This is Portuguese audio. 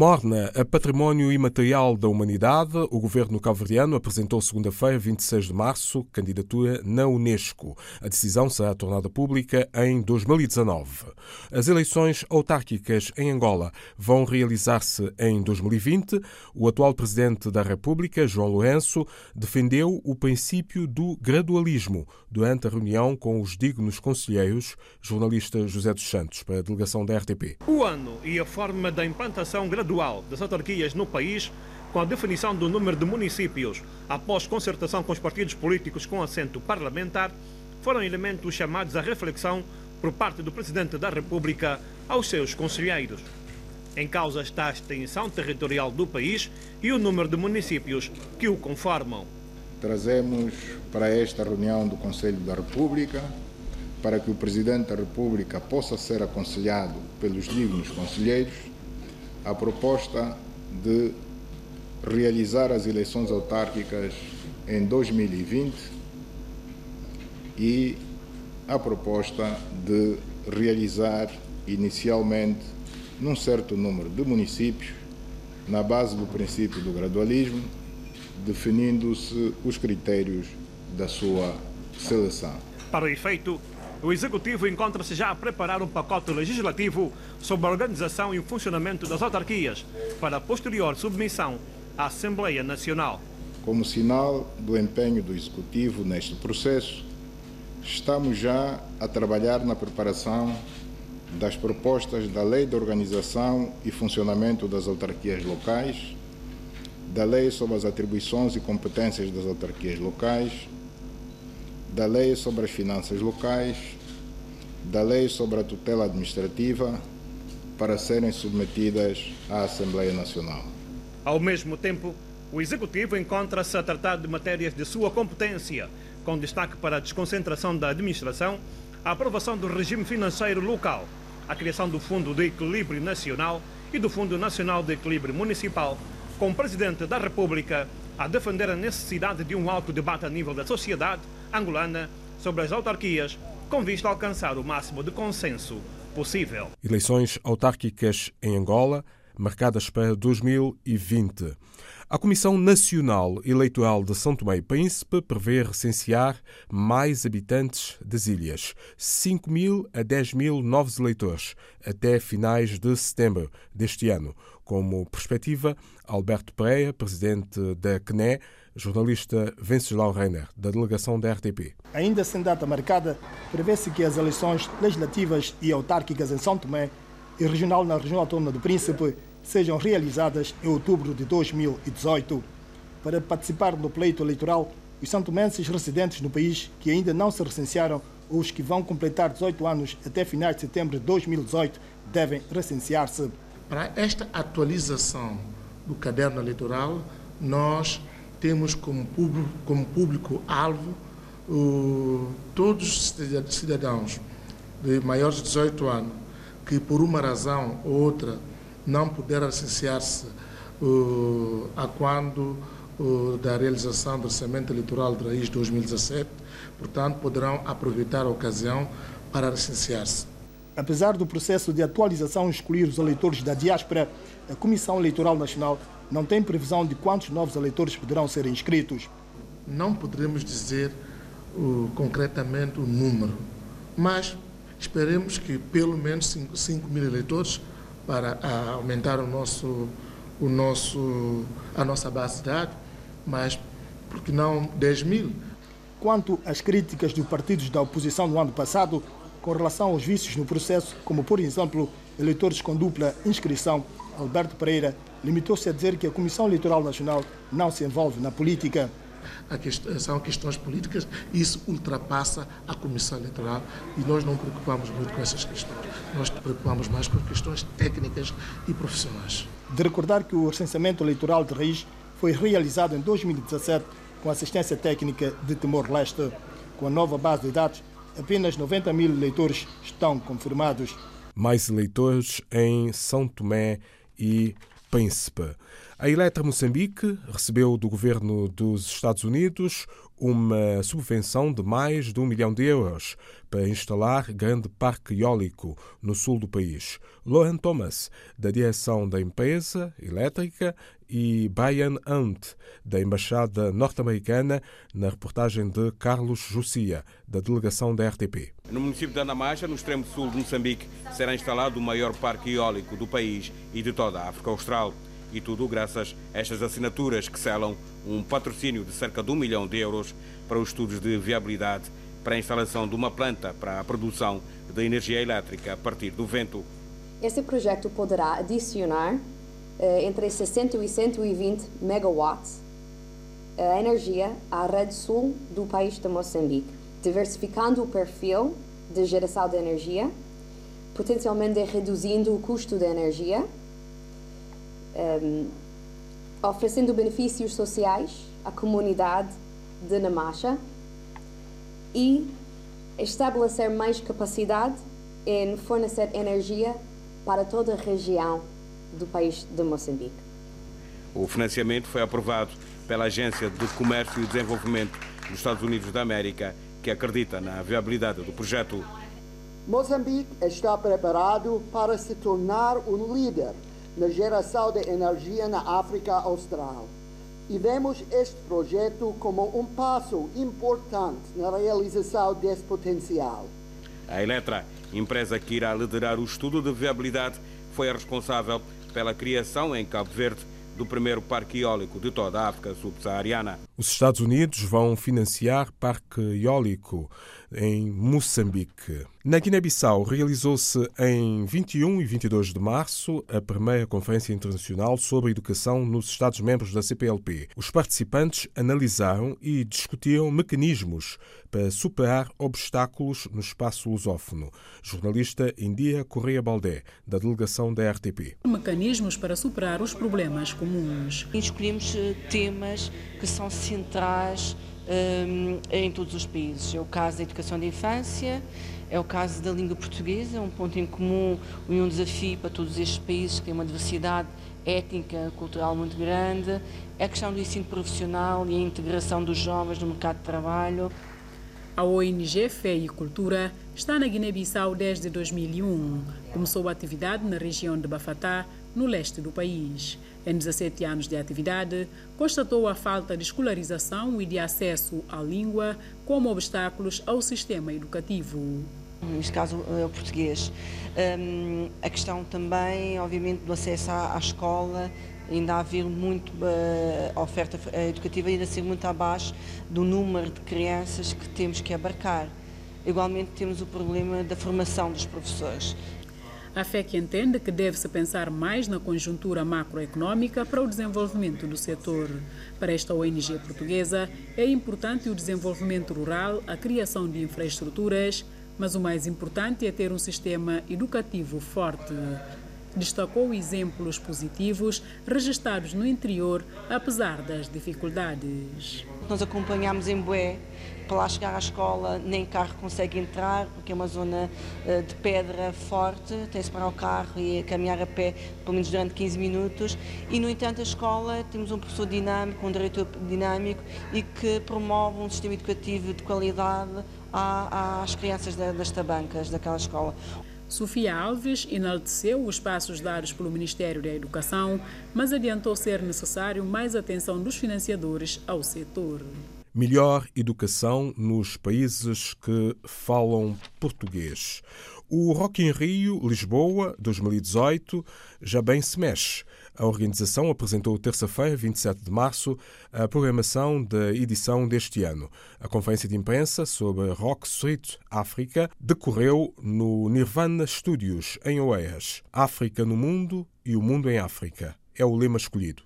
Morna, a património imaterial da humanidade, o governo calverdiano apresentou segunda-feira, 26 de março, candidatura na Unesco. A decisão será tornada pública em 2019. As eleições autárquicas em Angola vão realizar-se em 2020. O atual presidente da República, João Lourenço, defendeu o princípio do gradualismo durante a reunião com os dignos conselheiros, jornalista José dos Santos, para a delegação da RTP. O ano e a forma da implantação gradual das autarquias no país, com a definição do número de municípios após concertação com os partidos políticos com assento parlamentar, foram elementos chamados à reflexão por parte do Presidente da República aos seus conselheiros. Em causa está a extensão territorial do país e o número de municípios que o conformam. Trazemos para esta reunião do Conselho da República para que o Presidente da República possa ser aconselhado pelos dignos conselheiros a proposta de realizar as eleições autárquicas em 2020 e a proposta de realizar inicialmente num certo número de municípios, na base do princípio do gradualismo, definindo-se os critérios da sua seleção. Para o efeito, o Executivo encontra-se já a preparar um pacote legislativo sobre a organização e o funcionamento das autarquias para posterior submissão à Assembleia Nacional. Como sinal do empenho do Executivo neste processo, estamos já a trabalhar na preparação das propostas da Lei de Organização e Funcionamento das Autarquias Locais, da Lei sobre as Atribuições e Competências das Autarquias Locais, da Lei sobre as Finanças Locais, da Lei sobre a Tutela Administrativa, para serem submetidas à Assembleia Nacional. Ao mesmo tempo, o Executivo encontra-se a tratar de matérias de sua competência, com destaque para a desconcentração da administração, a aprovação do regime financeiro local, a criação do Fundo de Equilíbrio Nacional e do Fundo Nacional de Equilíbrio Municipal, com o Presidente da República a defender a necessidade de um alto debate a nível da sociedade angolana sobre as autarquias, com vista a alcançar o máximo de consenso possível. Eleições autárquicas em Angola, marcadas para 2020. A Comissão Nacional Eleitoral de São Tomé e Príncipe prevê recensear mais habitantes das ilhas, 5 mil a 10 mil novos eleitores, até finais de setembro deste ano. Como perspectiva, Alberto Pereira, presidente da CNE, jornalista Venceslau Reiner, da delegação da RTP. Ainda sem data marcada, prevê-se que as eleições legislativas e autárquicas em São Tomé e regional na região autônoma do Príncipe sejam realizadas em outubro de 2018. Para participar no pleito eleitoral, os santomenses residentes no país que ainda não se recensearam ou os que vão completar 18 anos até finais de setembro de 2018 devem recensear-se. Para esta atualização do caderno eleitoral, nós temos como público, como público alvo todos os cidadãos de maiores de 18 anos que por uma razão ou outra não puderam licenciar-se uh, a quando uh, da realização do orçamento eleitoral de raiz 2017, portanto, poderão aproveitar a ocasião para licenciar-se. Apesar do processo de atualização escolher os eleitores da diáspora, a Comissão Eleitoral Nacional não tem previsão de quantos novos eleitores poderão ser inscritos. Não poderemos dizer uh, concretamente o número, mas esperemos que pelo menos 5, 5 mil eleitores para aumentar o nosso, o nosso, a nossa base de dados, mas por que não 10 mil? Quanto às críticas dos partidos da oposição no ano passado com relação aos vícios no processo, como por exemplo eleitores com dupla inscrição, Alberto Pereira limitou-se a dizer que a Comissão Eleitoral Nacional não se envolve na política. Questão, são questões políticas isso ultrapassa a Comissão Eleitoral e nós não preocupamos muito com essas questões. Nós nos preocupamos mais com questões técnicas e profissionais. De recordar que o recenseamento eleitoral de raiz foi realizado em 2017 com assistência técnica de Timor-Leste. Com a nova base de dados, apenas 90 mil eleitores estão confirmados. Mais eleitores em São Tomé e Príncipe. A Eletra Moçambique recebeu do governo dos Estados Unidos uma subvenção de mais de um milhão de euros para instalar grande parque eólico no sul do país. Lohan Thomas, da direção da empresa elétrica, e Brian Hunt, da Embaixada Norte-Americana, na reportagem de Carlos Jussia, da delegação da RTP. No município de Anamacha, no extremo sul de Moçambique, será instalado o maior parque eólico do país e de toda a África Austral. E tudo graças a estas assinaturas que selam um patrocínio de cerca de um milhão de euros para os estudos de viabilidade para a instalação de uma planta para a produção de energia elétrica a partir do vento. Esse projeto poderá adicionar eh, entre 60 e 120 megawatts a energia à rede sul do país de Moçambique, diversificando o perfil de geração de energia, potencialmente reduzindo o custo da energia, um, oferecendo benefícios sociais à comunidade de Namacha e estabelecer mais capacidade em fornecer energia para toda a região do país de Moçambique. O financiamento foi aprovado pela Agência de Comércio e Desenvolvimento dos Estados Unidos da América, que acredita na viabilidade do projeto. Moçambique está preparado para se tornar um líder na geração de energia na África Austral. E vemos este projeto como um passo importante na realização desse potencial. A Eletra, empresa que irá liderar o estudo de viabilidade, foi a responsável pela criação em Cabo Verde do primeiro parque eólico de toda a África subsaariana. Os Estados Unidos vão financiar parque eólico em Moçambique. Na Guiné-Bissau realizou-se em 21 e 22 de março a primeira Conferência Internacional sobre Educação nos Estados-membros da CPLP. Os participantes analisaram e discutiram mecanismos para superar obstáculos no espaço lusófono. Jornalista India Correia Baldé, da delegação da RTP. Mecanismos para superar os problemas comuns. Escolhemos eh, temas que são centrais em todos os países. É o caso da educação da infância, é o caso da língua portuguesa, um ponto em comum e um desafio para todos estes países que têm uma diversidade étnica, cultural muito grande, é a questão do ensino profissional e a integração dos jovens no mercado de trabalho. A ONG Fé e Cultura está na Guiné-Bissau desde 2001. Começou a atividade na região de Bafatá, no leste do país. Em 17 anos de atividade, constatou a falta de escolarização e de acesso à língua como obstáculos ao sistema educativo. Neste caso, é o português. Um, a questão também, obviamente, do acesso à, à escola, ainda a haver muito uh, oferta educativa, ainda ser muito abaixo do número de crianças que temos que abarcar. Igualmente temos o problema da formação dos professores. A FEC entende que deve-se pensar mais na conjuntura macroeconômica para o desenvolvimento do setor. Para esta ONG portuguesa, é importante o desenvolvimento rural, a criação de infraestruturas, mas o mais importante é ter um sistema educativo forte. Destacou exemplos positivos registrados no interior, apesar das dificuldades. Nós acompanhamos em Bué para lá chegar à escola nem carro consegue entrar, porque é uma zona uh, de pedra forte, tem-se parar o carro e caminhar a pé pelo menos durante 15 minutos. E, no entanto, a escola, temos um professor dinâmico, um diretor dinâmico e que promove um sistema educativo de qualidade às crianças das tabancas daquela escola. Sofia Alves enalteceu os passos dados pelo Ministério da Educação, mas adiantou ser necessário mais atenção dos financiadores ao setor melhor educação nos países que falam português. O Rock in Rio Lisboa 2018 já bem se mexe. A organização apresentou terça-feira, 27 de março, a programação da edição deste ano. A conferência de imprensa sobre Rock Street África decorreu no Nirvana Studios, em Oeiras. África no mundo e o mundo em África. É o lema escolhido.